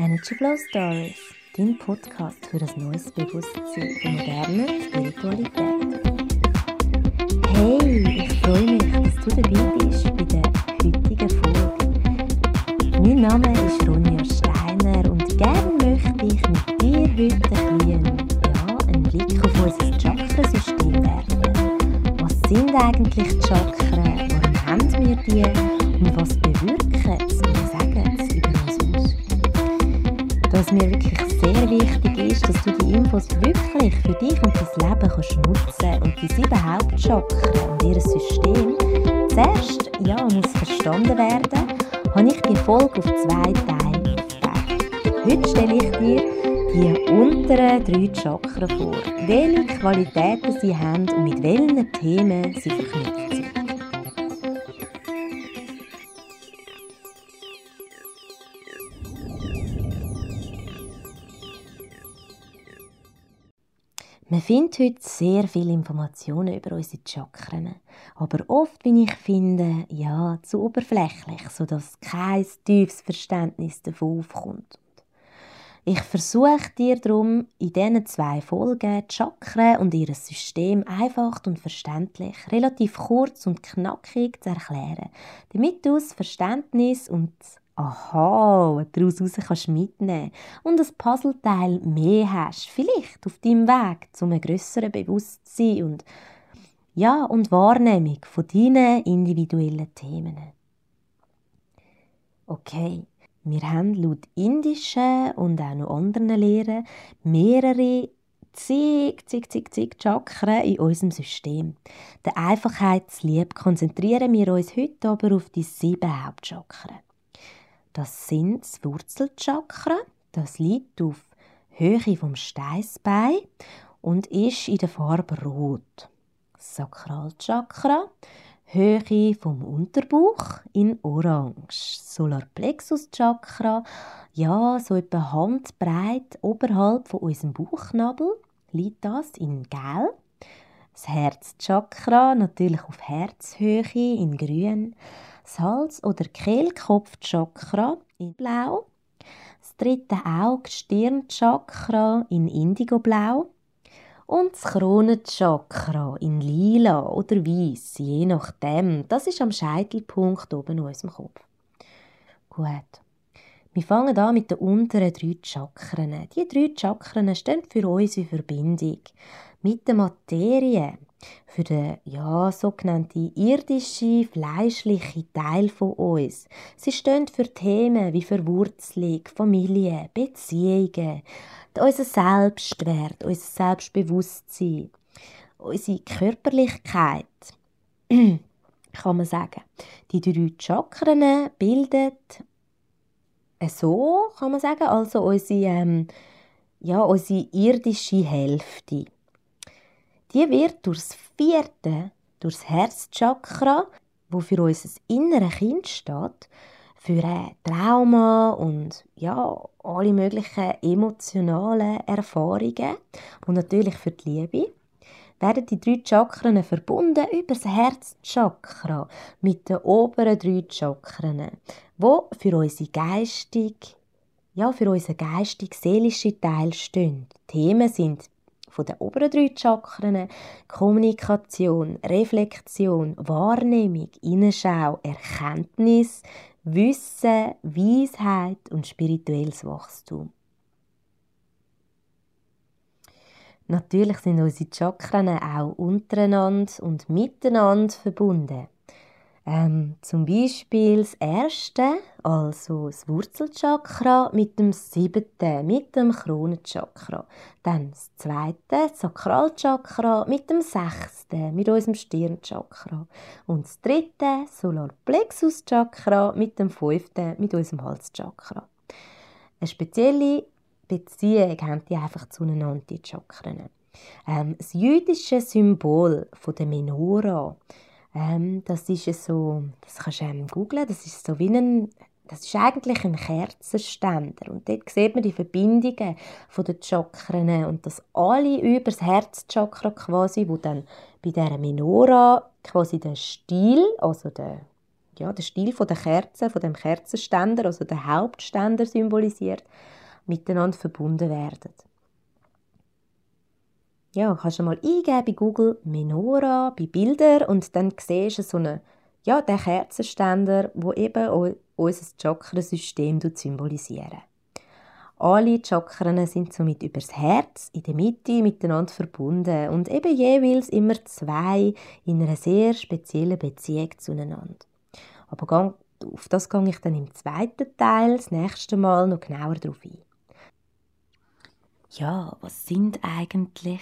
Energy Flow Stories, dein Podcast für ein neues Bewusstsein von moderner Spiritualität. Hey, ich freue mich, dass du dabei bist bei der heutigen Folge. Mein Name ist Ronja Steiner und gerne möchte ich mit dir heute ein, ja, einen Blick auf unser Chakrasystem werfen. Was sind eigentlich die Chakren? Warum haben wir die? Ist, dass du die Infos wirklich für dich und dein Leben kannst nutzen und die sieben Hauptchakren und ihr System zuerst ja, muss verstanden werden, habe ich die Folge auf zwei Teile aufgeteilt. Heute stelle ich dir die unteren drei Chakren vor, welche Qualitäten sie haben und mit welchen Themen sie verknüpft findet heute sehr viele Informationen über unsere Chakren, aber oft, wie ich finde, ja, zu oberflächlich, sodass kein tiefes Verständnis davon aufkommt. Ich versuche dir darum in diesen zwei Folgen die Chakren und ihr System einfach und verständlich, relativ kurz und knackig zu erklären, damit du das Verständnis und Aha, daraus raus kannst mitnehmen und ein Puzzleteil mehr hast, vielleicht auf deinem Weg zu einem grösseren Bewusstsein und ja, und Wahrnehmung von deinen individuellen Themen. Okay, wir haben laut indischen und auch noch anderen Lehren mehrere zig, zig, zig, zig Chakren in unserem System. Der Einfachheit lieb konzentrieren wir uns heute aber auf die sieben Hauptchakren. Das sind das Wurzelchakra. Das liegt auf Höhe vom Steißbein und ist in der Farbe Rot. Das Sakralchakra, Höhe vom Unterbauch in Orange. Solarplexuschakra, ja, so etwa handbreit oberhalb von unserem Bauchnabel liegt das in Gelb. Das Herzchakra natürlich auf Herzhöhe in Grün das Hals- oder Kehlkopfchakra in Blau, das dritte Auge Stirnchakra in Indigoblau und das Kronenchakra in Lila oder Weiß, je nachdem. Das ist am Scheitelpunkt oben in unserem Kopf. Gut. Wir fangen an mit den unteren drei Chakren. Die drei Chakren stehen für unsere Verbindung mit der Materie, für den ja, sogenannten irdischen, fleischlichen Teil von uns. Sie stehen für Themen wie Verwurzelung, Familie, Beziehungen, unser Selbstwert, unser Selbstbewusstsein, unsere Körperlichkeit, kann man sagen. Die drei Chakren bilden so, kann man sagen, also unsere, ähm, ja, unsere irdische Hälfte. Die wird durchs vierte, durchs Herzchakra, wo für unser inneres Kind steht, für ein Trauma und ja, alle möglichen emotionalen Erfahrungen und natürlich für die Liebe, werden die drei Chakren verbunden über das Herzchakra mit den oberen drei Chakren, wo für unsere geistig, ja, für unseren geistig-seelischen Teil stehen. Themen sind den oberen drei Chakren Kommunikation, Reflexion, Wahrnehmung, Innenschau, Erkenntnis, Wissen, Weisheit und spirituelles Wachstum. Natürlich sind unsere Chakren auch untereinander und miteinander verbunden. Ähm, zum Beispiel das erste, also das Wurzelchakra mit dem siebten, mit dem Kronenchakra. Dann das zweite, das Sakralchakra mit dem sechsten, mit unserem Stirnchakra. Und das dritte, Solarplexuschakra mit dem fünften, mit unserem Halschakra. Eine spezielle Beziehung haben die einfach zueinander, die Chakren. Ähm, das jüdische Symbol von der Menora ähm, das ist so, das kannst du ähm, googlen, das ist so wie ein, das ist eigentlich ein Kerzenständer und dort sieht man die Verbindungen von den Chakren und das alle über das Herzchakra quasi, wo dann bei der Menora quasi der Stiel, also der ja, der Stil von der Kerze, von dem Kerzenständer, also der Hauptständer symbolisiert, miteinander verbunden werden. Ja, kannst du mal eingeben bei Google Menora, bei Bilder und dann siehst du so eine, ja, den Kerzenständer, wo eben unser Chakrasystem symbolisieren. Alle Chakren sind somit übers Herz in der Mitte miteinander verbunden und eben jeweils immer zwei in einer sehr speziellen Beziehung zueinander. Aber auf das gehe ich dann im zweiten Teil das nächste Mal noch genauer darauf ein. Ja, was sind eigentlich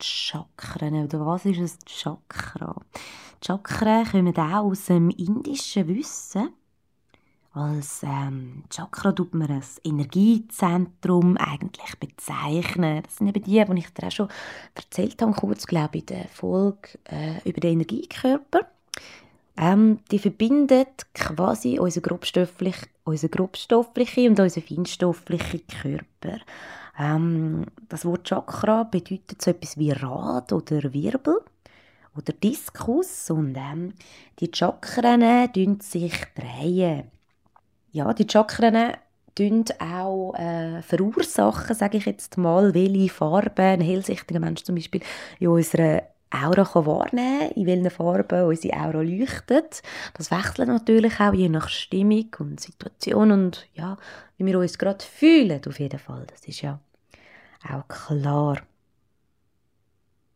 die Chakren oder was ist ein Chakra? Chakren kommen auch aus dem indischen Wissen. Als ähm, Chakra tut man ein Energiezentrum eigentlich bezeichnen. Das sind eben die, die ich dir auch schon erzählt habe, kurz, glaube ich, in der Folge äh, über den Energiekörper. Ähm, die verbindet quasi unseren grobstofflichen, unseren grobstofflichen und unseren feinstofflichen Körper. Ähm, das Wort Chakra bedeutet so etwas wie Rad oder Wirbel oder Diskus und ähm, die Chakren drehen sich drehen. Ja, die Chakren tun auch äh, verursachen, sage ich jetzt mal, welche Farben ein hellsichtiger Mensch zum Beispiel in unserer Aura kann wahrnehmen in welchen Farben unsere Aura leuchtet. Das wechselt natürlich auch je nach Stimmung und Situation und ja, wie wir uns gerade fühlen, auf jeden Fall. Das ist ja auch klar.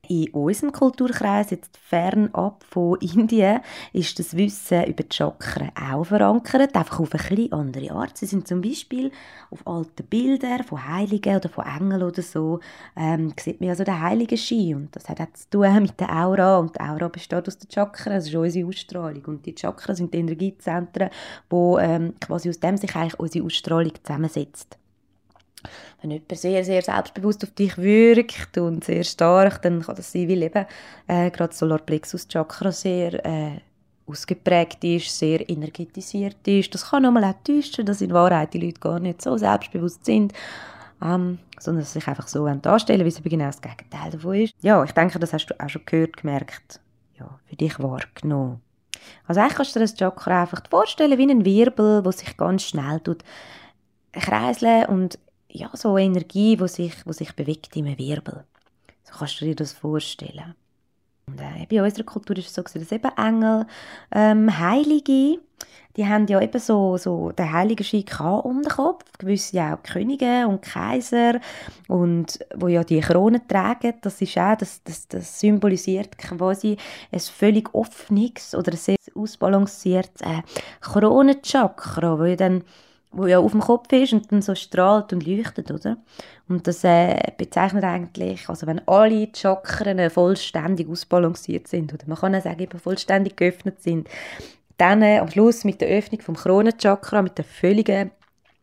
In unserem Kulturkreis, jetzt fernab von Indien, ist das Wissen über die Chakren auch verankert, einfach auf eine etwas andere Art. Sie sind zum Beispiel auf alten Bildern von Heiligen oder von Engeln oder so, ähm, sieht man also den heiligen Ski und das hat auch zu tun mit der Aura. Und die Aura besteht aus den Chakren, das ist unsere Ausstrahlung. Und die Chakren sind die Energiezentren, wo ähm, quasi aus dem sich eigentlich unsere Ausstrahlung zusammensetzt wenn jemand sehr, sehr selbstbewusst auf dich wirkt und sehr stark, dann kann das sein, weil eben äh, gerade Solarplexus Chakra sehr äh, ausgeprägt ist, sehr energetisiert ist. Das kann einmal auch täuschen, dass in Wahrheit die Leute gar nicht so selbstbewusst sind, ähm, sondern sich einfach so darstellen, wie es genau das Gegenteil davon ist. Ja, ich denke, das hast du auch schon gehört, gemerkt, ja, für dich wahrgenommen. Also eigentlich kannst du dir das Chakra einfach vorstellen wie ein Wirbel, der sich ganz schnell tut kreiseln und ja, so Energie, die sich, wo sich bewegt in einem Wirbel. So kannst du dir das vorstellen. Und, äh, bei unserer Kultur ist es so, dass eben Engel, ähm, Heilige, die haben ja eben so, so den heiligen Schick um den Kopf, gewisse auch Könige und Kaiser und wo ja die Krone tragen, das ist auch, das, das, das symbolisiert quasi ein völlig offenes oder ein sehr ausbalanciertes äh, Kronenchakra, wo ja dann wo ja auf dem Kopf ist und dann so strahlt und leuchtet, oder? Und das äh, bezeichnet eigentlich, also wenn alle Chakren vollständig ausbalanciert sind, oder man kann auch sagen, eben vollständig geöffnet sind, dann äh, am Schluss mit der Öffnung vom Kronenchakra, mit der völligen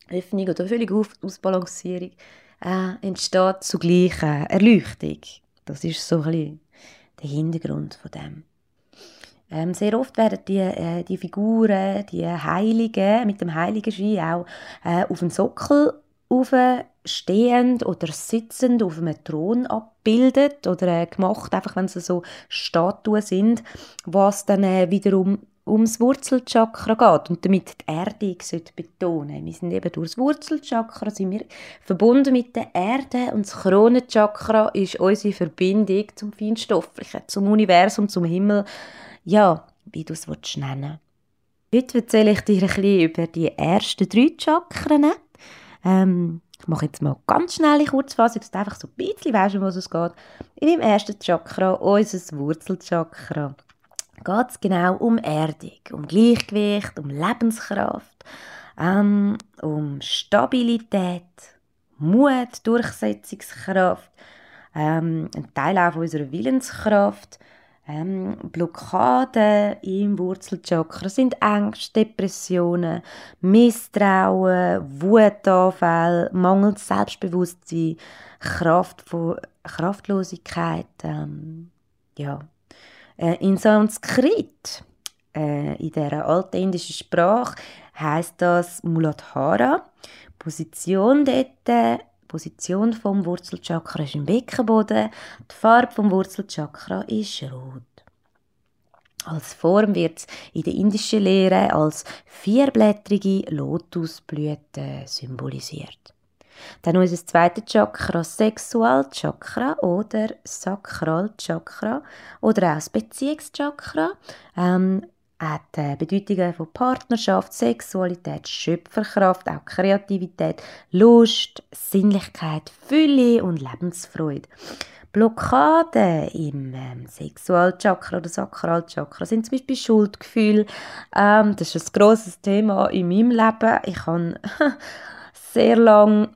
Öffnung oder völligen Ausbalancierung, äh, entsteht zugleich äh, Erleuchtung. Das ist so ein bisschen der Hintergrund von dem. Ähm, sehr oft werden die, äh, die Figuren, die Heiligen mit dem heiligen Schein auch äh, auf dem Sockel stehend oder sitzend auf einem Thron abbildet oder äh, gemacht, einfach wenn sie so Statuen sind, was dann äh, wiederum ums Wurzelchakra geht. Und damit die Erdung betonen. Wir sind eben durch das Wurzelchakra sind wir verbunden mit der Erde und das Kronenchakra ist unsere Verbindung zum Feinstofflichen, zum Universum, zum Himmel, ja, wie du es nennen Heute erzähle ich dir ein bisschen über die ersten drei Chakren. Ähm, ich mache jetzt mal ganz schnell eine Kurzfassung, dass du einfach so ein bisschen weißt, um was es geht. In dem ersten Chakra, unser Wurzelchakra, geht es genau um Erdung, um Gleichgewicht, um Lebenskraft, ähm, um Stabilität, Mut, Durchsetzungskraft, ähm, ein Teil auch unserer Willenskraft, ähm, Blockaden im Wurzelchakra sind Ängste, Depressionen, Misstrauen, Wutanfälle, mangelndes Selbstbewusstsein, Kraft von, Kraftlosigkeit. Ähm, ja. Äh, in Sanskrit, äh, in der alten indischen Sprache, heißt das Muladhara. Position dort Position vom Wurzelchakra ist im Beckenboden. Die Farbe vom Wurzelchakra ist rot. Als Form wird es in der indischen Lehre als vierblättrige Lotusblüte symbolisiert. Dann unser zweites Chakra, Sexualchakra oder Sakralchakra oder auch das Beziehungschakra. Ähm, hat äh, Bedeutungen von Partnerschaft, Sexualität, Schöpferkraft, auch Kreativität, Lust, Sinnlichkeit, Fülle und Lebensfreude. Blockaden im ähm, Sexualchakra oder Sakralchakra sind zum Beispiel Schuldgefühl. Ähm, das ist ein grosses Thema in meinem Leben. Ich habe sehr lange,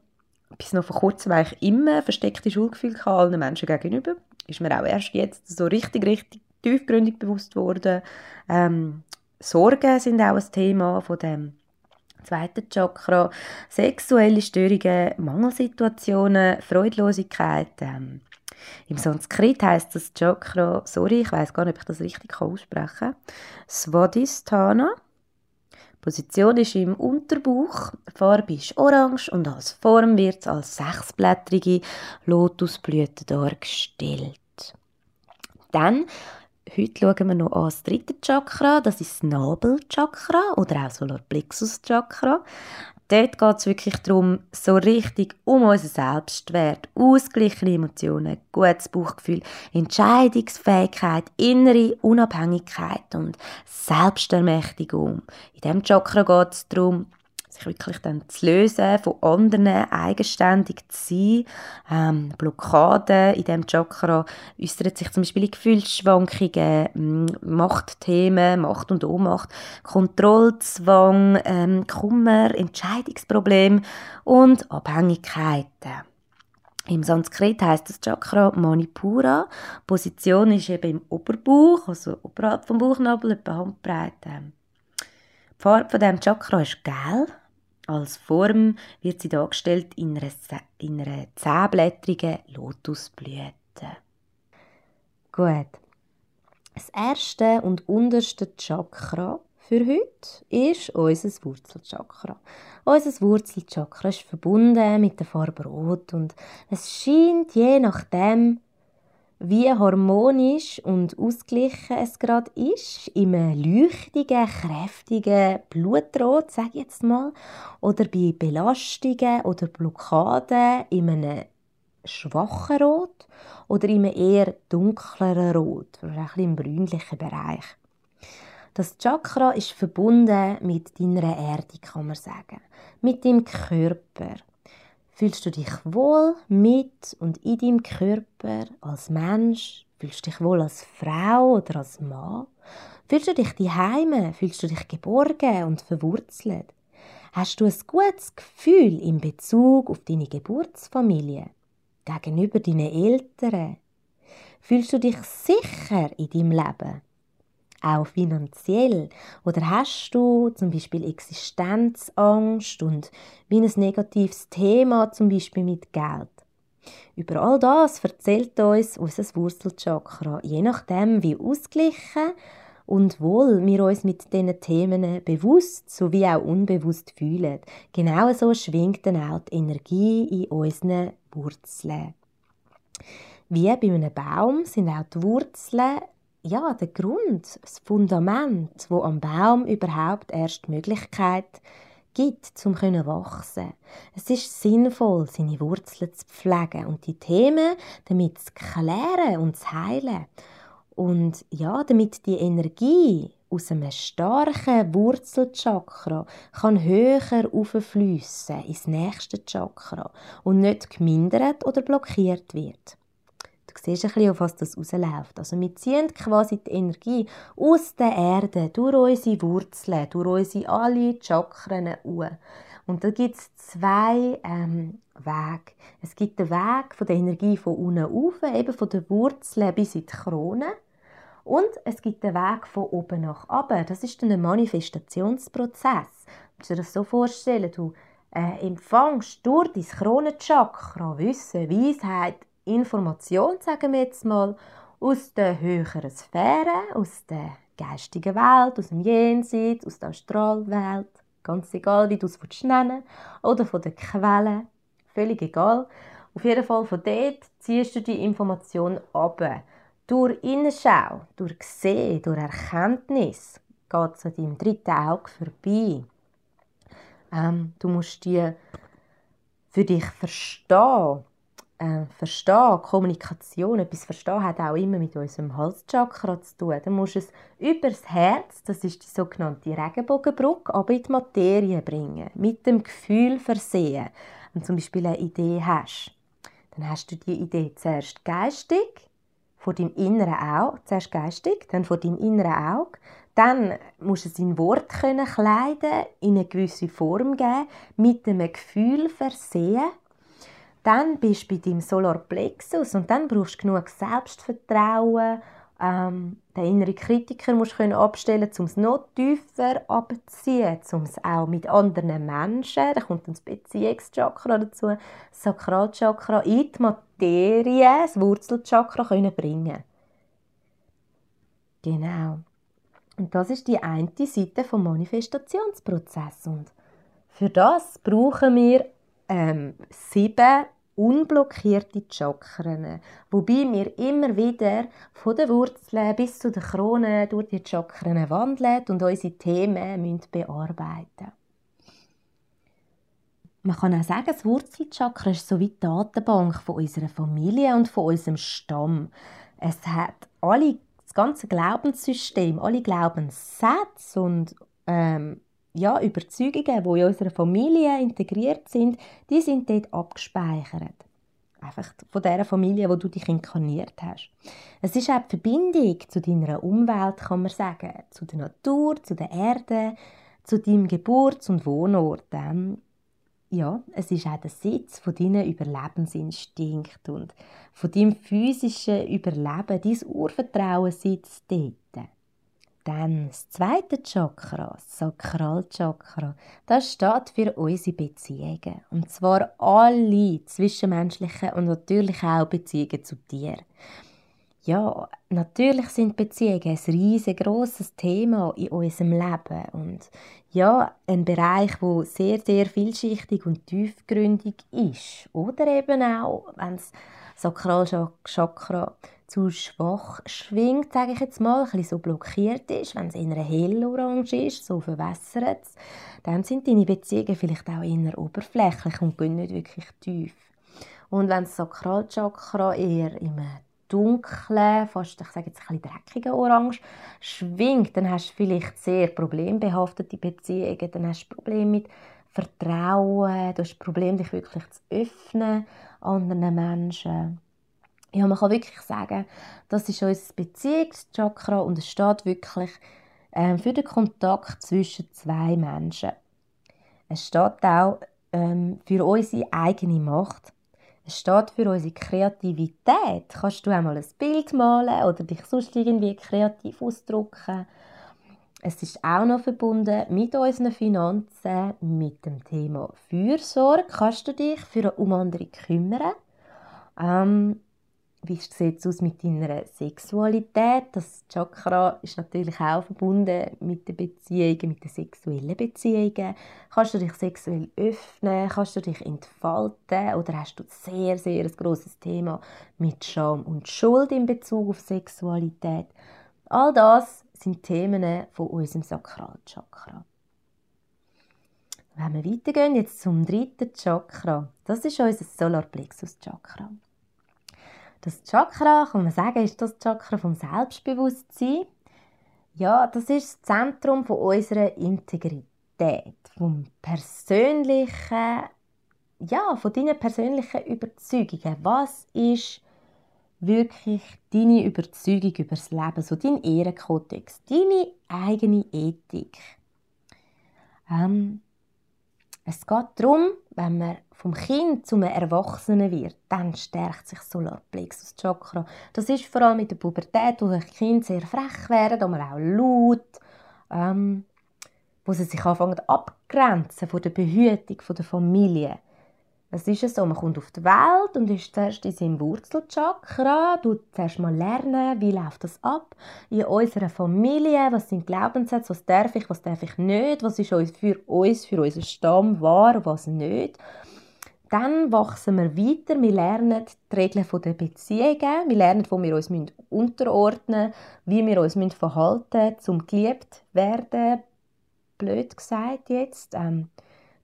bis noch vor kurzem, ich immer versteckte Schuldgefühle allen Menschen gegenüber. Ist mir auch erst jetzt so richtig, richtig tiefgründig bewusst worden. Ähm, Sorgen sind auch ein Thema von dem zweiten Chakra. Sexuelle Störungen, Mangelsituationen, Freudlosigkeit. Ähm, Im Sanskrit heißt das Chakra, sorry, ich weiß gar nicht, ob ich das richtig aussprechen kann, Svadhisthana. Position ist im Unterbauch, Farbe ist orange und als Form wird es als sechsblättrige Lotusblüte dargestellt. Dann Heute schauen wir noch an das dritte Chakra, das ist das Nabelchakra oder auch Solarplexus-Chakra. Dort geht es wirklich darum, so richtig um unseren Selbstwert, ausgeglichene Emotionen, gutes Bauchgefühl, Entscheidungsfähigkeit, innere Unabhängigkeit und Selbstermächtigung. In diesem Chakra geht es darum, sich wirklich dann zu lösen, von anderen eigenständig zu sein. Ähm, Blockaden in diesem Chakra äußert sich zum Beispiel in Gefühlsschwankungen, Machtthemen, Macht und Ohnmacht, Kontrollzwang, ähm, Kummer, Entscheidungsprobleme und Abhängigkeiten. Im Sanskrit heißt das Chakra Manipura. Position ist eben im Oberbauch, also oberhalb vom Bauchnabel, etwa Handbreite. Die Farbe von diesem Chakra ist gelb. Als Form wird sie dargestellt in einer, in einer zehnblättrigen Lotusblüte. Gut. Das erste und unterste Chakra für heute ist unser Wurzelchakra. Unser Wurzelchakra ist verbunden mit der Farbe Rot und es scheint je nachdem, wie harmonisch und ausgeglichen es gerade ist, im leuchtigen, kräftigen Blutrot, sage ich jetzt mal, oder bei Belastungen oder Blockaden in einem schwachen Rot oder in einem eher dunkleren Rot, oder ein bisschen im bräunlichen Bereich. Das Chakra ist verbunden mit deiner Erde, kann man sagen, mit dem Körper. Fühlst du dich wohl mit und in deinem Körper als Mensch? Fühlst du dich wohl als Frau oder als Mann? Fühlst du dich daheim? Fühlst du dich geborgen und verwurzelt? Hast du ein gutes Gefühl in Bezug auf deine Geburtsfamilie? Gegenüber deinen Eltern? Fühlst du dich sicher in deinem Leben? Auch finanziell? Oder hast du zum Beispiel Existenzangst und wie ein negatives Thema zum Beispiel mit Geld? Über all das erzählt uns unser Wurzelchakra, je nachdem, wie ausgeglichen und wohl wir uns mit diesen Themen bewusst sowie auch unbewusst fühlen. Genau so schwingt dann auch die Energie in unseren Wurzeln. Wie bei einem Baum sind auch die Wurzeln ja, der Grund, das Fundament, wo am Baum überhaupt erst die Möglichkeit gibt, zum können wachsen. Es ist sinnvoll, seine Wurzeln zu pflegen und die Themen damit zu klären und zu heilen. Und ja, damit die Energie aus einem starken Wurzelchakra kann höher auffließen ins nächste Chakra und nicht gemindert oder blockiert wird. Du siehst ein bisschen, auf was das rausläuft. Also wir ziehen quasi die Energie aus der Erde, durch unsere Wurzeln, durch unsere alle Chakren auf. Und da gibt es zwei ähm, Wege. Es gibt den Weg von der Energie von unten auf, eben von den Wurzeln bis in die Krone. Und es gibt den Weg von oben nach unten. Das ist dann ein Manifestationsprozess. Du musst dir das so vorstellen, du äh, empfängst durch dein Kronenchakra Wissen, Weisheit, Information, sagen wir jetzt mal, aus der höheren Sphäre, aus der geistigen Welt, aus dem Jenseits, aus der Astralwelt, ganz egal, wie du es nennen oder von der Quelle, völlig egal. Auf jeden Fall von dort ziehst du die Information ab. Durch Innenschau, durch Sehen, durch Erkenntnis geht es an deinem dritten Auge vorbei. Ähm, du musst die für dich verstehen. Äh, verstehen, Kommunikation, etwas verstehen hat auch immer mit unserem Halschakra zu tun. Dann musst du es über das Herz, das ist die sogenannte Regenbogenbrücke, aber in die Materie bringen, mit dem Gefühl versehen. Wenn du zum Beispiel eine Idee hast, dann hast du die Idee zuerst geistig, vor deinem inneren Auge, zuerst geistig, dann vor deinem inneren Auge, dann musst du es in Wort kleiden, in eine gewisse Form geben, mit einem Gefühl versehen. Dann bist du bei deinem Solarplexus und dann brauchst du genug Selbstvertrauen. Ähm, den inneren Kritiker musst du abstellen, um es noch tiefer abzuziehen, um es auch mit anderen Menschen, da kommt dann das Beziehungschakra dazu, das Sakralchakra, in die Materie, das Wurzelchakra können bringen. Genau. Und das ist die eine Seite vom Manifestationsprozess. Und für das brauchen wir ähm, sieben unblockierte Chakren, wobei wir immer wieder von den Wurzeln bis zu den Kronen durch die Chakren wandeln und unsere Themen müssen bearbeiten man kann auch sagen, das Wurzelchakra ist so wie die Datenbank von unserer Familie und von unserem Stamm. Es hat alle ganze Glaubenssystem, alle Glaubenssätze und ähm, ja, Überzeugungen, die in unserer Familie integriert sind, die sind dort abgespeichert. Einfach von der Familie, wo du dich inkarniert hast. Es ist auch die Verbindung zu deiner Umwelt, kann man sagen, zu der Natur, zu der Erde, zu deinem Geburts- und Wohnort. Ähm, ja, es ist auch der Sitz von deinen Überlebensinstinkt und von deinem physischen Überleben, dein Urvertrauen sitzt dort. Dann das zweite Chakra, das Sakralchakra, das steht für unsere Beziehungen. Und zwar alle zwischenmenschlichen und natürlich auch Beziehungen zu dir. Ja, natürlich sind Beziehungen ein riesengroßes Thema in unserem Leben und ja, ein Bereich, wo sehr, sehr vielschichtig und tiefgründig ist. Oder eben auch, wenn das Sakralchakra zu schwach schwingt, sage ich jetzt mal, ein so blockiert ist, wenn es in einer hellorange ist, so verwässert dann sind deine Beziehungen vielleicht auch eher oberflächlich und gehen nicht wirklich tief. Und wenn das Sakralchakra eher im dunklen, fast, ich sage jetzt ein bisschen dreckigen Orange schwingt, dann hast du vielleicht sehr problembehaftete Beziehungen, dann hast du Probleme mit Vertrauen, du hast Probleme, dich wirklich zu öffnen anderen Menschen. Ja, man kann wirklich sagen, das ist unser Beziehungschakra und es steht wirklich ähm, für den Kontakt zwischen zwei Menschen. Es steht auch ähm, für unsere eigene Macht. Es steht für unsere Kreativität. Kannst du einmal ein Bild malen oder dich sonst irgendwie kreativ ausdrücken? Es ist auch noch verbunden mit unseren Finanzen, mit dem Thema Fürsorge. Kannst du dich für um andere kümmern? Ähm, wie sieht es aus mit deiner Sexualität? Das Chakra ist natürlich auch verbunden mit den Beziehungen, mit den sexuellen Beziehungen. Kannst du dich sexuell öffnen? Kannst du dich entfalten? Oder hast du sehr, sehr ein grosses Thema mit Scham und Schuld in Bezug auf Sexualität? All das sind Themen von unserem Sakralchakra. Wenn wir weitergehen, jetzt zum dritten Chakra. Das ist unser Solarplexus-Chakra. Das Chakra, kann man sagen, ist das Chakra vom Selbstbewusstsein. Ja, das ist das Zentrum von unserer Integrität, vom persönlichen, ja, von deinen persönlichen Überzeugungen. Was ist wirklich deine Überzeugung über das Leben, so dein Ehrenkodex, deine eigene Ethik? Ähm, es geht darum, wenn man vom Kind zum Erwachsenen wird, dann stärkt sich das Solarplexus Chakra. Das ist vor allem mit der Pubertät, wo die Kinder sehr frech werden, aber auch laut, ähm, wo sie sich anfangen abgrenzen von der Behütung von der Familie. Es ist so, man kommt auf die Welt und ist zuerst in seinem Wurzelchakra, tut zuerst mal lernen, wie läuft das ab in unserer Familie, was sind Glaubenssätze, was darf ich, was darf ich nicht, was ist für uns, für unseren Stamm wahr, was nicht. dann wachsen wir weiter, wir lernen die Regeln der Beziehungen, wir lernen, wo wir uns unterordnen müssen, wie wir uns verhalten müssen, um geliebt werden, blöd gesagt jetzt. Ähm,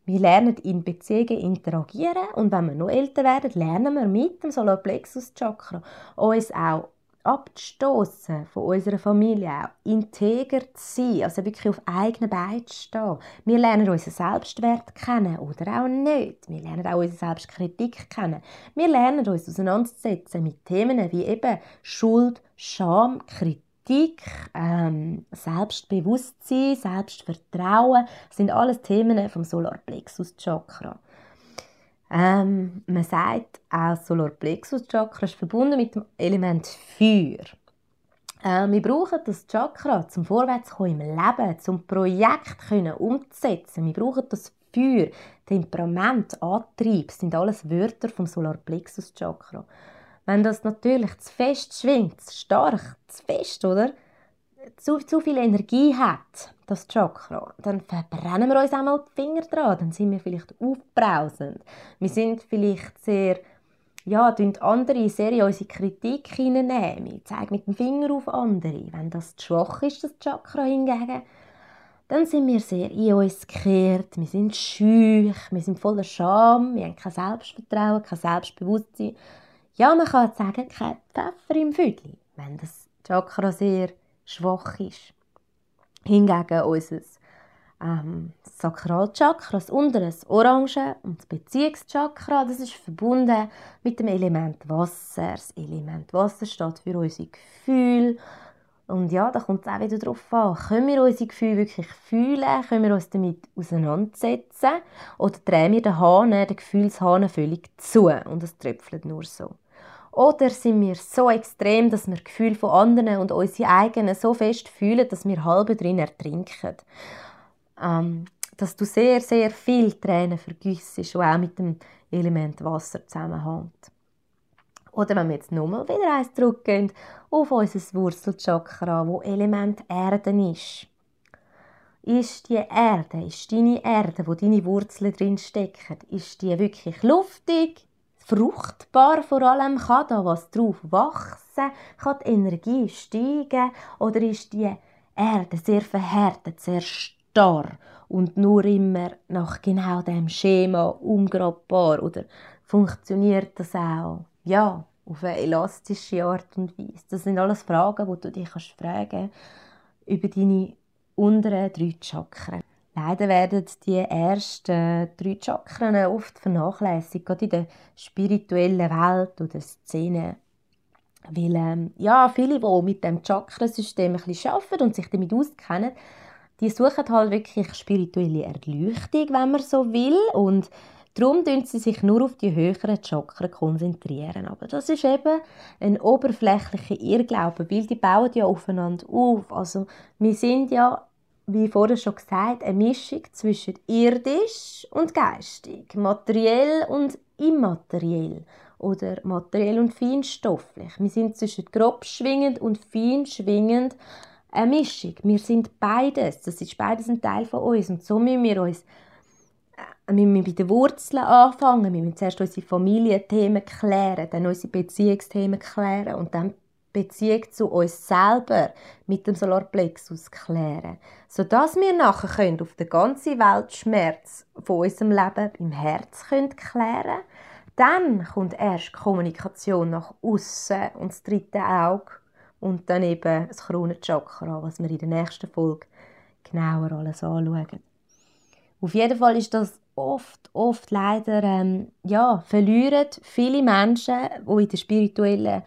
wir lernen in Beziehungen interagieren und wenn wir noch älter werden, lernen wir mit dem Solarplexus-Chakra uns auch abzustoßen von unserer Familie, auch integer zu sein, also wirklich auf eigenen Beinen zu stehen. Wir lernen unseren Selbstwert kennen oder auch nicht. Wir lernen auch unsere Selbstkritik kennen. Wir lernen uns auseinanderzusetzen mit Themen wie eben Schuld, Scham, Kritik, ähm, Selbstbewusstsein, Selbstvertrauen. Sind alles Themen vom Solarplexus Chakra. Ähm, man sagt auch Solarplexus Chakra ist verbunden mit dem Element Feuer. Äh, wir brauchen das Chakra zum Vorwärtskommen im Leben, zum Projekt können umzusetzen. Wir brauchen das Feuer, Temperament, Antrieb, das sind alles Wörter vom Solarplexus Chakra. Wenn das natürlich zu fest schwingt, zu stark, zu fest, oder? Zu, zu viel Energie hat, das Chakra, dann verbrennen wir uns auch mal die Finger dran, dann sind wir vielleicht aufbrausend. Wir sind vielleicht sehr, ja, andere sehr in unsere Kritik hineinnehmen. Wir zeigen mit dem Finger auf andere. Wenn das zu schwach ist, das Chakra hingegen, dann sind wir sehr in uns gekehrt, wir sind schüch, wir sind voller Scham, wir haben kein Selbstvertrauen, kein Selbstbewusstsein. Ja, man kann sagen, kein Pfeffer im Füdli, wenn das Chakra sehr schwach ist. Hingegen unser ähm, Sakralchakra, das untere, das Orange und das Beziehungschakra, das ist verbunden mit dem Element Wasser. Das Element Wasser steht für unsere Gefühle. Und ja, da kommt es auch wieder darauf an, können wir unsere Gefühle wirklich fühlen, können wir uns damit auseinandersetzen oder drehen wir den Hahn, den Gefühlshahn völlig zu und es tröpfelt nur so. Oder sind wir so extrem, dass wir Gefühle von anderen und unsere eigenen so fest fühlen, dass wir halb drin ertrinken? Ähm, dass du sehr, sehr viel Tränen vergüssest, und auch mit dem Element Wasser zusammenhängt. Oder wenn wir jetzt nochmal wieder eins zurückgehen auf unser Wurzelchakra, wo Element Erde ist. Ist die Erde, ist deine Erde, wo deine Wurzeln drin stecken, ist die wirklich luftig? Fruchtbar vor allem, kann da was drauf wachsen, kann die Energie steigen oder ist die Erde sehr verhärtet, sehr starr und nur immer nach genau dem Schema umgrabbar oder funktioniert das auch? Ja, auf eine elastische Art und Weise. Das sind alles Fragen, die du dich kannst fragen über deine unteren drei Chakren. Leider werden die ersten drei Chakren oft vernachlässigt, gerade in der spirituellen Welt oder Szene. Weil ähm, ja, viele, die mit dem Chakrasystem ein bisschen arbeiten und sich damit auskennen, die suchen halt wirklich spirituelle Erleuchtung, wenn man so will. Und darum konzentrieren sie sich nur auf die höheren Chakren konzentrieren. Aber das ist eben ein oberflächlicher Irrglaube, weil die bauen ja aufeinander auf. Also wir sind ja wie vorher schon gesagt, eine Mischung zwischen irdisch und geistig, materiell und immateriell oder materiell und feinstofflich. Wir sind zwischen grob schwingend und fein schwingend eine Mischung. Wir sind beides. Das ist beides ein Teil von uns. Und so müssen wir uns äh, wir müssen bei den Wurzeln anfangen. Wir müssen zuerst unsere Familienthemen klären, dann unsere Beziehungsthemen klären und dann Beziehung zu uns selber mit dem Solarplexus klären, sodass wir nachher können auf der ganzen Welt Schmerz von unserem Leben im Herz können klären. Dann kommt erst Kommunikation nach außen und das dritte Auge und dann eben das Kronenchakra, was wir in der nächsten Folge genauer alles anschauen. Auf jeden Fall ist das oft, oft leider, ähm, ja, verlieren viele Menschen, die in der spirituellen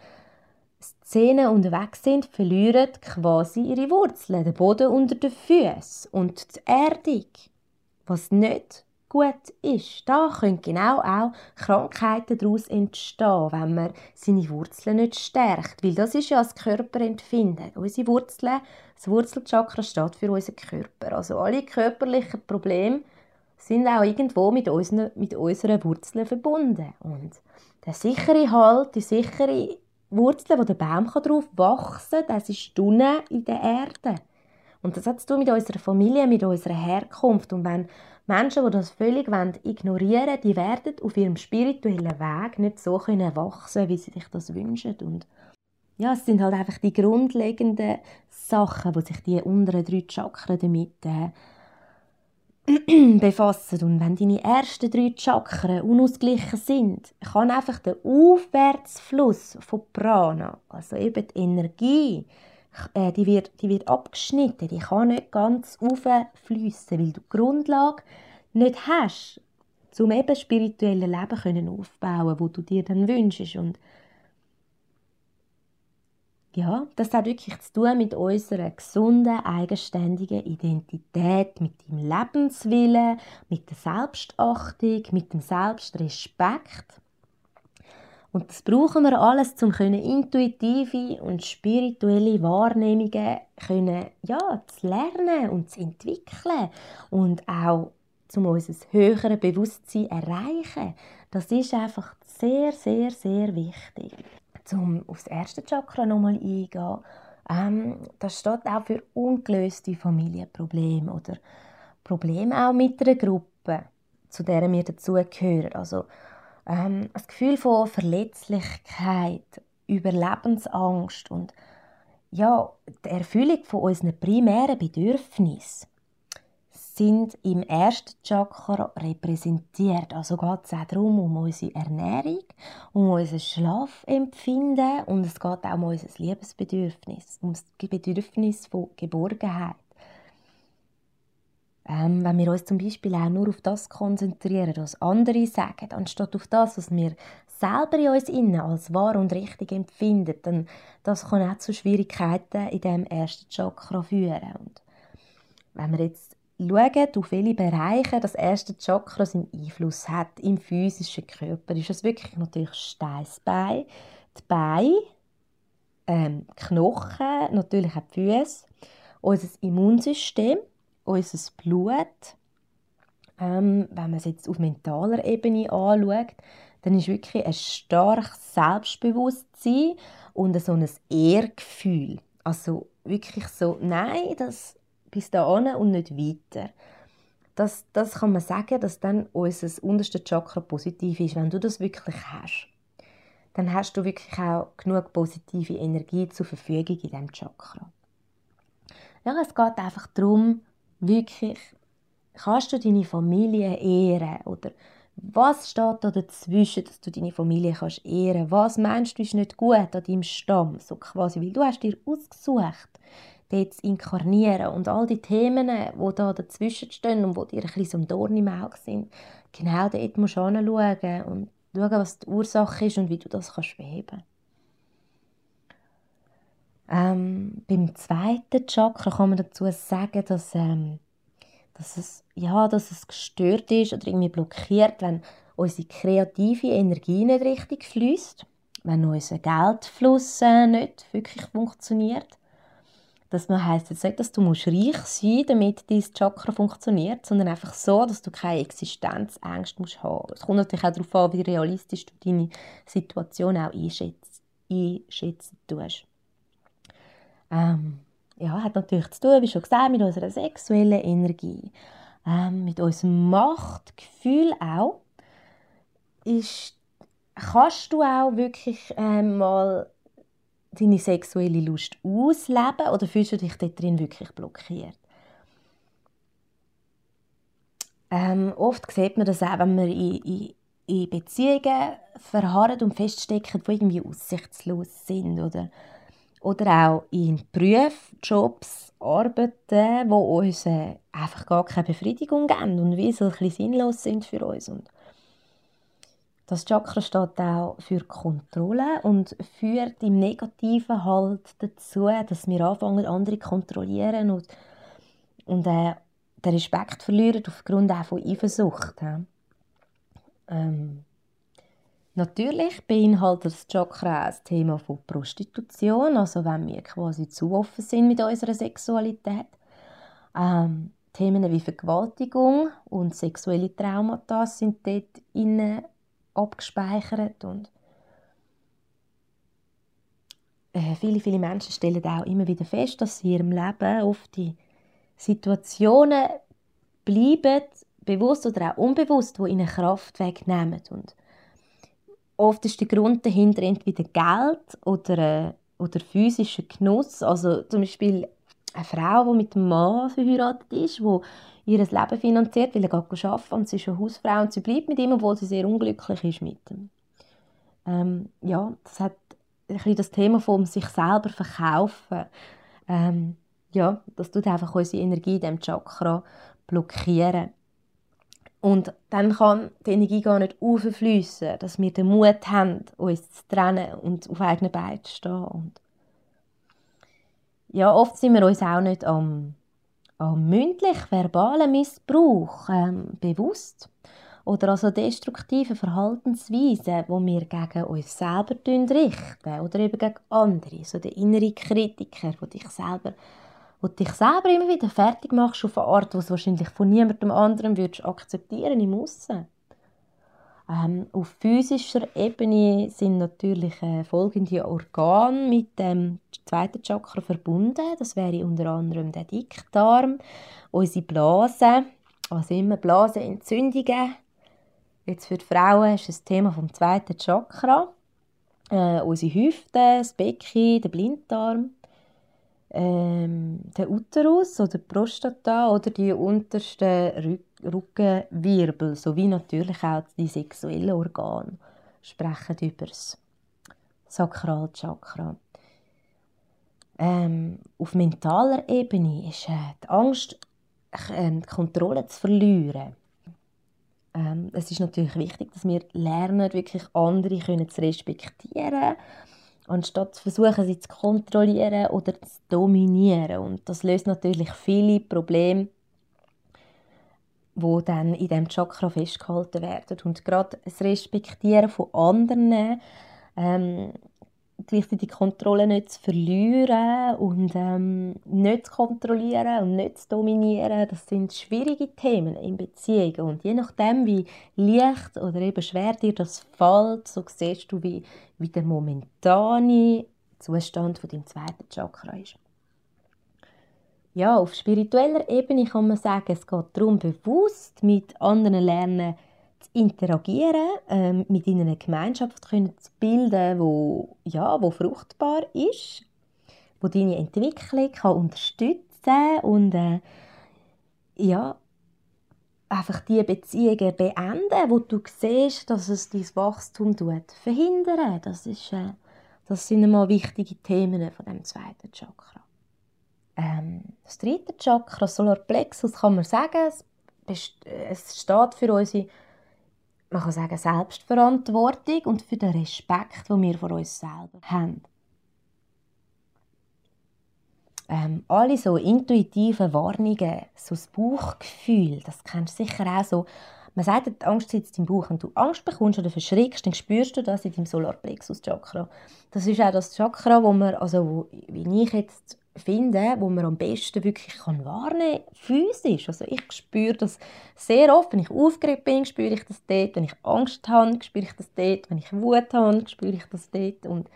Szenen unterwegs sind, verlieren quasi ihre Wurzeln, den Boden unter den Füßen und die Erdung, was nicht gut ist. Da können genau auch Krankheiten daraus entstehen, wenn man seine Wurzeln nicht stärkt. Weil das ist ja das Körperempfinden. Unsere Wurzeln, das Wurzelchakra steht für unseren Körper. Also alle körperlichen Probleme sind auch irgendwo mit unseren, mit unseren Wurzeln verbunden. Und der sichere Halt, die sichere Wurzeln, wo der Baum darauf wachsen kann, das ist unten in der Erde. Und das hat zu tun mit unserer Familie, mit unserer Herkunft. Und wenn Menschen, die das völlig ignorieren wollen, die werden auf ihrem spirituellen Weg nicht so können wachsen wie sie sich das wünschen. Und ja, es sind halt einfach die grundlegenden Sachen, wo sich die unteren drei Chakren damit äh, befassen. Und wenn deine ersten drei Chakren unausgeglichen sind, kann einfach der Aufwärtsfluss von Prana, also eben die Energie, äh, die, wird, die wird abgeschnitten, die kann nicht ganz auffließen, weil du die Grundlage nicht hast, um eben spirituelle Leben können aufbauen, wo du dir dann wünschst. Und ja, das hat wirklich zu tun mit unserer gesunden, eigenständigen Identität, mit dem Lebenswillen, mit der Selbstachtung, mit dem Selbstrespekt. Und das brauchen wir alles, um intuitive und spirituelle Wahrnehmungen können, ja, zu lernen und zu entwickeln und auch um unser höheres Bewusstsein zu erreichen. Das ist einfach sehr, sehr, sehr wichtig um auf das erste Chakra nochmal eingehen, ähm, das steht auch für ungelöste Familienprobleme oder Probleme auch mit einer Gruppe, zu der wir dazugehören. Also ähm, das Gefühl von Verletzlichkeit, Überlebensangst und ja, die Erfüllung von unseren primären Bedürfnissen sind im ersten Chakra repräsentiert. Also geht es auch darum, um unsere Ernährung, um unser Schlafempfinden und es geht auch um unser Liebesbedürfnis, um das Bedürfnis von Geborgenheit. Ähm, wenn wir uns zum Beispiel auch nur auf das konzentrieren, was andere sagen, anstatt auf das, was wir selber in uns innen als wahr und richtig empfinden, dann das kann auch zu Schwierigkeiten in dem ersten Chakra führen. Und wenn wir jetzt schauen, auf welche Bereiche das erste Chakra seinen Einfluss hat im physischen Körper. Ist es wirklich natürlich Steißbein, die Beine, ähm, Knochen, natürlich auch die Füße, unser Immunsystem, unser Blut. Ähm, wenn man es jetzt auf mentaler Ebene anschaut, dann ist wirklich ein starkes Selbstbewusstsein und so ein Ehrgefühl. Also wirklich so, nein, das bis dahin und nicht weiter. Das, das kann man sagen, dass dann unser unterste Chakra positiv ist, wenn du das wirklich hast. Dann hast du wirklich auch genug positive Energie zur Verfügung in diesem Chakra. Ja, es geht einfach darum, wirklich, kannst du deine Familie ehren oder was steht da dazwischen, dass du deine Familie kannst ehren? Was meinst du ist nicht gut an deinem Stamm? So quasi, weil du hast dir ausgesucht, dort zu inkarnieren. Und all die Themen, die da dazwischen stehen und die dir ein bisschen so Dorn im Auge sind, genau dort musst du anschauen und schauen, was die Ursache ist und wie du das kannst beheben ähm, Beim zweiten Chakra kann man dazu sagen, dass, ähm, dass, es, ja, dass es gestört ist oder irgendwie blockiert, wenn unsere kreative Energie nicht richtig fließt, wenn unser Geldfluss äh, nicht wirklich funktioniert das heisst jetzt nicht, dass du musst reich sein musst, damit dein Chakra funktioniert, sondern einfach so, dass du keine Existenzängste musst haben Es kommt natürlich auch darauf an, wie realistisch du deine Situation auch einschätzen, einschätzen tust. Ähm, ja, hat natürlich zu tun, wie schon gesagt, mit unserer sexuellen Energie, ähm, mit unserem Machtgefühl auch. Ist, kannst du auch wirklich ähm, mal deine sexuelle Lust ausleben oder fühlst du dich dort wirklich blockiert? Ähm, oft sieht man das auch, wenn man in, in, in Beziehungen verharrt und feststecken, die irgendwie aussichtslos sind. Oder, oder auch in Berufen, Jobs, Arbeiten, wo uns äh, einfach gar keine Befriedigung geben und wie so ein bisschen sinnlos sind für uns. Und das Chakra steht auch für Kontrolle und führt im Negativen halt dazu, dass wir anfangen, andere zu kontrollieren und, und äh, den Respekt verlieren aufgrund auch von Eifersucht. Ähm, natürlich beinhaltet das Chakra auch das Thema von Prostitution, also wenn wir quasi zu offen sind mit unserer Sexualität. Ähm, Themen wie Vergewaltigung und sexuelle Traumata sind dort innen abgespeichert und äh, viele, viele Menschen stellen auch immer wieder fest, dass sie in ihrem Leben oft die Situationen bleiben, bewusst oder auch unbewusst, die ihnen Kraft wegnehmen. Und oft ist der Grund dahinter entweder Geld oder, äh, oder physischer Genuss. Also zum Beispiel eine Frau, die mit einem Mann verheiratet ist, die ihr Leben finanziert, weil er geht arbeiten und sie ist eine Hausfrau und sie bleibt mit ihm, obwohl sie sehr unglücklich ist mit ihm. Ähm, ja, das hat ein bisschen das Thema von sich selber verkaufen. Ähm, ja, das tut einfach unsere Energie in diesem Chakra blockieren. Und dann kann die Energie gar nicht auffließen, dass wir den Mut haben, uns zu trennen und auf eigenen Beinen zu stehen. Und ja, oft sind wir uns auch nicht am, am mündlich-verbalen Missbrauch ähm, bewusst oder also destruktive Verhaltensweisen, die wir gegen uns selber richten oder eben gegen andere, so der innere Kritiker, der dich selber wo dich selber immer wieder fertig machst auf eine Art, die du wahrscheinlich von niemandem anderen würdest akzeptieren im Aussen. Ähm, auf physischer Ebene sind natürlich äh, folgende Organe mit dem zweiten Chakra verbunden. Das wäre unter anderem der Dickdarm, unsere Blase, also immer Blasenentzündungen. Jetzt für die Frauen ist das Thema vom zweiten Chakra. Äh, unsere Hüfte, das Becken, der Blinddarm ähm, der Uterus oder die Prostata oder die untersten Rückenwirbel sowie natürlich auch die sexuellen Organe sprechen über das Sakralchakra. Ähm, auf mentaler Ebene ist äh, die Angst, äh, die Kontrolle zu verlieren. Ähm, es ist natürlich wichtig, dass wir lernen, wirklich andere können zu respektieren anstatt zu versuchen, sie zu kontrollieren oder zu dominieren. Und das löst natürlich viele Probleme, wo dann in dem Chakra festgehalten werden. Und gerade das Respektieren von anderen ähm, die Kontrolle nicht zu verlieren und ähm, nicht zu kontrollieren und nicht zu dominieren, das sind schwierige Themen in Beziehungen. Und je nachdem, wie leicht oder eben schwer dir das fällt, so siehst du, wie, wie der momentane Zustand von deinem zweiten Chakra ist. Ja, auf spiritueller Ebene kann man sagen, es geht darum, bewusst mit anderen lernen, interagieren, ähm, mit ihnen eine Gemeinschaft können zu bilden, wo, ja, wo fruchtbar ist, wo deine Entwicklung kann unterstützen und äh, ja, einfach die Beziehungen beenden, wo du siehst, dass es dein Wachstum tut, verhindern. Das, ist, äh, das sind einmal wichtige Themen von dem zweiten Chakra. Ähm, das dritte Chakra, Solarplexus, kann man sagen, es, steht für unsere man kann sagen, Selbstverantwortung und für den Respekt, den wir vor uns selber haben. Ähm, alle so intuitive Warnungen, so das Bauchgefühl, das kennst du sicher auch so. Man sagt, die Angst sitzt im Bauch. Wenn du Angst bekommst oder verschreckst, dann spürst du das in deinem Solarplexus-Chakra. Das ist auch das Chakra, wo man, also wo, wie ich jetzt finden, wo man am besten wirklich kann wahrnehmen kann, physisch. Also ich spüre das sehr oft, wenn ich aufgeregt bin, spüre ich das dort, wenn ich Angst habe, spüre ich das dort, wenn ich Wut habe, spüre ich das dort und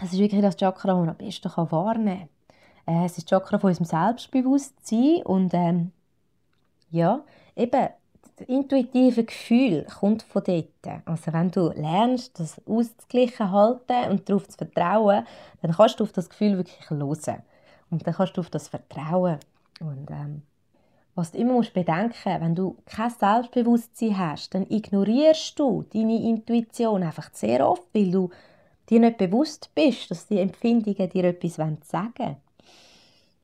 das ist wirklich das Chakra, das man am besten kann wahrnehmen kann. Äh, es ist das Chakra von unserem Selbstbewusstsein und ähm, ja, eben das intuitive Gefühl kommt von dort. Also wenn du lernst, das auszugleichen halten und darauf zu vertrauen, dann kannst du auf das Gefühl wirklich hören. Und dann kannst du auf das vertrauen. Und ähm, was du immer musst bedenken, wenn du kein Selbstbewusstsein hast, dann ignorierst du deine Intuition einfach sehr oft, weil du dir nicht bewusst bist, dass die Empfindungen dir etwas sagen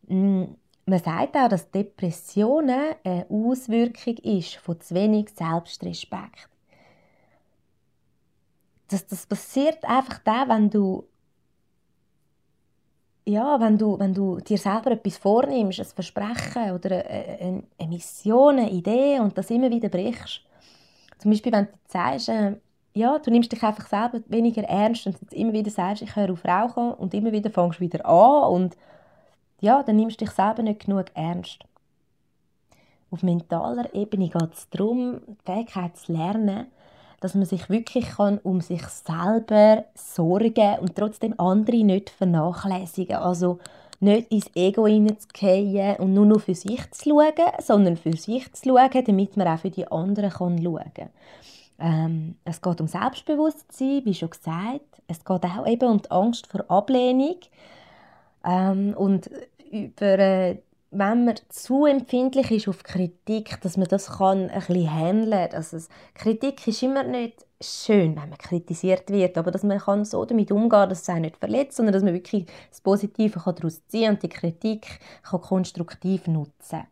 wollen. Man sagt auch, dass Depressionen eine Auswirkung ist von zu wenig Selbstrespekt. Das, das passiert einfach dann, wenn du ja, wenn du, wenn du dir selber etwas vornimmst, ein Versprechen oder eine, eine Mission, eine Idee und das immer wieder brichst. Zum Beispiel, wenn du sagst, äh, ja, du nimmst dich einfach selber weniger ernst und immer wieder sagst, ich höre auf Rauchen und immer wieder fängst du wieder an und ja, dann nimmst du dich selber nicht genug ernst. Auf mentaler Ebene geht es darum, die Fähigkeit zu lernen, dass man sich wirklich kann um sich selber sorgen und trotzdem andere nicht vernachlässigen. Also nicht ins Ego hineinzugehen und nur noch für sich zu schauen, sondern für sich zu schauen, damit man auch für die anderen kann schauen kann. Ähm, es geht um Selbstbewusstsein, wie schon gesagt. Es geht auch eben um die Angst vor Ablehnung. Ähm, und über, äh, wenn man zu empfindlich ist auf Kritik, dass man das kann ein bisschen handeln kann. Also Kritik ist immer nicht schön, wenn man kritisiert wird, aber dass man kann so damit umgehen kann, dass es einen nicht verletzt, sondern dass man wirklich das Positive daraus ziehen kann und die Kritik kann konstruktiv nutzen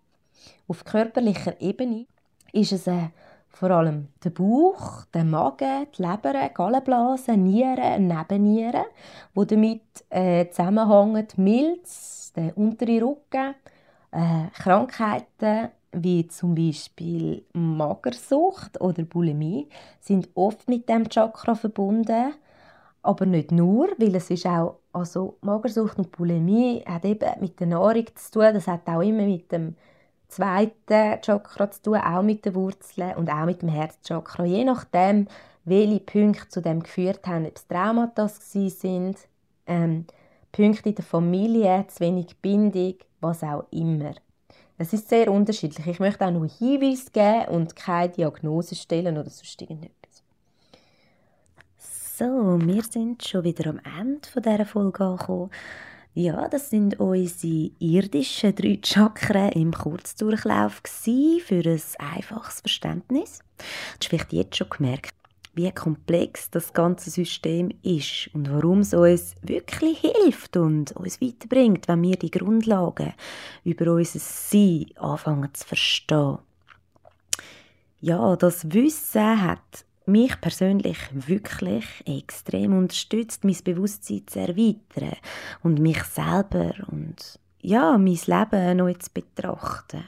Auf körperlicher Ebene ist es äh, vor allem der Bauch, der Magen, die Leber, die Gallenblase, Nieren, Nebennieren, wo damit äh, zusammenhängen. Milz, der untere Rücken, äh, Krankheiten wie zum Beispiel Magersucht oder Bulimie sind oft mit dem Chakra verbunden, aber nicht nur, weil es ist auch also Magersucht und Bulimie hat eben mit der Nahrung zu tun, das hat auch immer mit dem zweiten Chakra zu tun, auch mit den Wurzeln und auch mit dem Herzchakra. Je nachdem, welche Punkte zu dem geführt haben, ob es Traumata sind, ähm, Punkte in der Familie, zu wenig Bindung, was auch immer. Es ist sehr unterschiedlich. Ich möchte auch nur Hinweise geben und keine Diagnose stellen oder sonst irgendetwas. So, wir sind schon wieder am Ende dieser Folge angekommen. Ja, das sind unsere irdischen drei Chakren im Kurzdurchlauf für ein einfaches Verständnis. Du hast vielleicht jetzt schon gemerkt, wie komplex das ganze System ist und warum es uns wirklich hilft und uns weiterbringt, wenn wir die Grundlagen über unser Sein anfangen zu verstehen. Ja, das Wissen hat mich persönlich wirklich extrem unterstützt, mein Bewusstsein zu erweitern und mich selber und ja, mein Leben neu zu betrachten.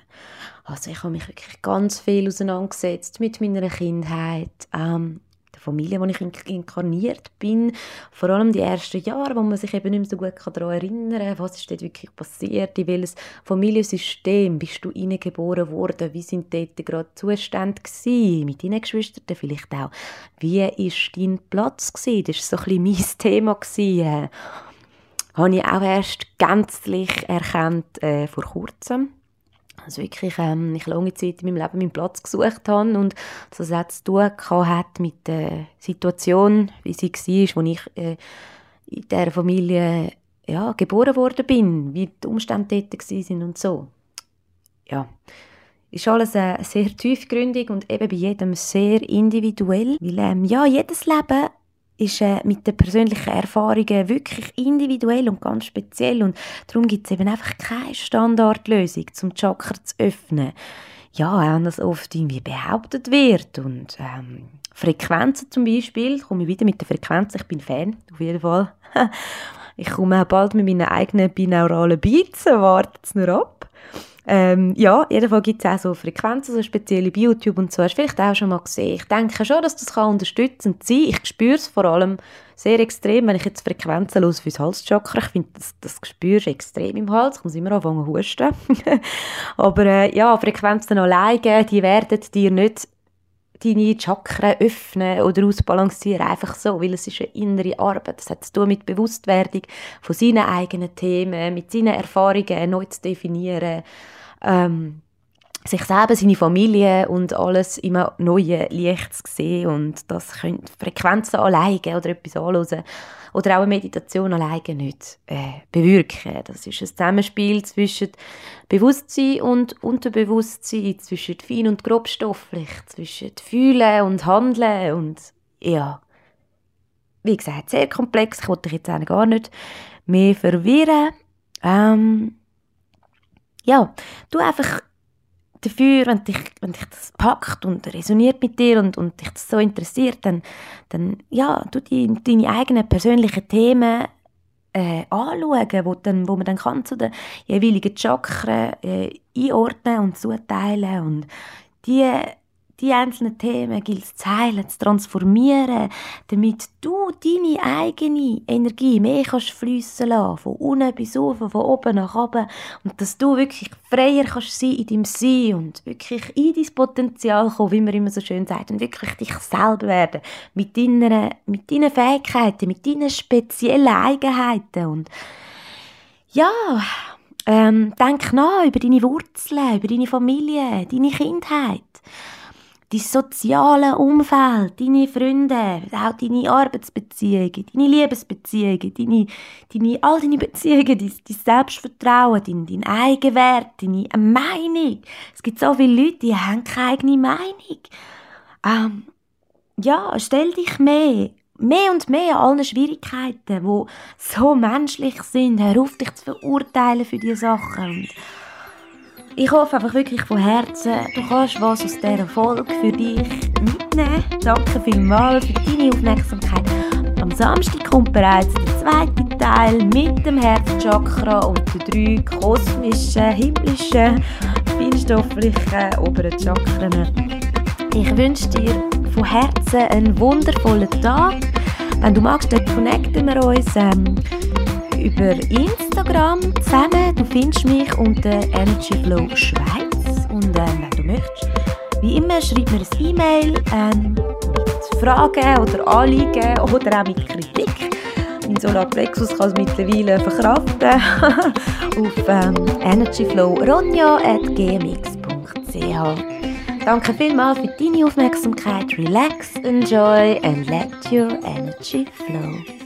Also ich habe mich wirklich ganz viel auseinandergesetzt mit meiner Kindheit, ähm, Familie, wo ich inkarniert bin. Vor allem die ersten Jahre, wo man sich eben nicht mehr so gut daran erinnern kann, was ist dort wirklich passiert, in welches Familiensystem bist du hineingeboren worden, wie sind dort gerade Zustände gewesen, mit deinen Geschwistern vielleicht auch. Wie ist dein Platz gewesen? Das war so ein bisschen mein Thema. Gewesen. habe ich auch erst gänzlich erkannt äh, vor kurzem also wirklich ähm, ich lange Zeit in meinem Leben meinen Platz gesucht habe und das hat zu tun hat mit der Situation, wie sie war, als ich äh, in dieser Familie ja, geboren worden bin, wie die Umstände dort waren und so. Ja, ist alles äh, sehr tiefgründig und eben bei jedem sehr individuell, weil ähm, ja, jedes Leben ist äh, mit den persönlichen Erfahrungen wirklich individuell und ganz speziell und darum gibt es eben einfach keine Standardlösung, zum Chakra zu öffnen. Ja, auch das oft irgendwie behauptet wird und ähm, Frequenzen zum Beispiel, komme ich wieder mit der Frequenz, ich bin Fan, auf jeden Fall. ich komme auch bald mit meinen eigenen binauralen Beats, wartet nur ab. Ähm, ja, jedenfalls gibt es auch so Frequenzen, so spezielle bei YouTube und so. Hast du vielleicht auch schon mal gesehen. Ich denke schon, dass das kann unterstützend sein kann. Ich spüre es vor allem sehr extrem, wenn ich jetzt Frequenzen los fürs Halschakra. Ich finde, das, das spürst extrem im Hals. Ich muss immer anfangen zu husten. Aber äh, ja, Frequenzen alleine, die werden dir nicht deine Chakren öffnen oder ausbalancieren, einfach so, weil es ist eine innere Arbeit. Das hat zu tun mit Bewusstwerdung von seinen eigenen Themen, mit seinen Erfahrungen neu zu definieren, ähm, sich selber, seine Familie und alles immer neue Licht zu sehen und das können Frequenzen alleine oder etwas anhören oder auch eine Meditation alleine nicht äh, bewirken. Das ist ein Zusammenspiel zwischen Bewusstsein und Unterbewusstsein, zwischen fein und grobstofflich, zwischen Fühlen und Handeln und ja, wie gesagt, sehr komplex. Ich wollte dich jetzt auch gar nicht mehr verwirren. Ähm, ja, du einfach dafür, wenn dich, wenn dich das packt und resoniert mit dir und, und dich das so interessiert, dann, dann ja, du die, deine eigenen persönlichen Themen äh, anschauen, wo, dann, wo man dann kann zu den jeweiligen Chakren äh, einordnen und zuteilen und die die einzelnen Themen gilt es zu heilen, zu transformieren, damit du deine eigene Energie mehr kannst fliessen lassen, von unten bis oben, von oben nach oben. Und dass du wirklich freier kannst sein in deinem Sein und wirklich in dein Potenzial kommen, wie man immer so schön sagt, und wirklich dich selber werden, mit deinen, mit deinen Fähigkeiten, mit deinen speziellen Eigenheiten. Und Ja, ähm, denk nach über deine Wurzeln, über deine Familie, deine Kindheit, dein soziale Umfeld, deine Freunde, auch deine Arbeitsbeziehungen, deine Liebesbeziehungen, deine, deine, all deine Beziehungen, dein, dein Selbstvertrauen, dein, dein Eigenwert, deine Meinung. Es gibt so viele Leute, die haben keine eigene Meinung. Ähm, ja, stell dich mehr mehr und mehr an allen Schwierigkeiten, die so menschlich sind, hör auf, dich zu verurteilen für diese Sachen. Und ich hoffe einfach wirklich von Herzen, du kannst was aus dieser Folge für dich mitnehmen. Danke vielmals für deine Aufmerksamkeit. Am Samstag kommt bereits der zweite Teil mit dem Herzchakra und den drei kosmischen, himmlischen, feinstofflichen oberen Chakren. Ich wünsche dir von Herzen einen wundervollen Tag. Wenn du magst, dann connecten wir uns ähm, über Instagram zusammen. Du findest mich unter Energy Flow Schweiz. Und ähm, wenn du möchtest, wie immer, schreib mir ein E-Mail ähm, mit Fragen oder Anliegen oder auch mit Kritik. Mein Solarplexus kann es mittlerweile verkraften. auf ähm, energyflowronja.gmx.ch Danke vielmals für deine Aufmerksamkeit. Relax, enjoy and let your energy flow.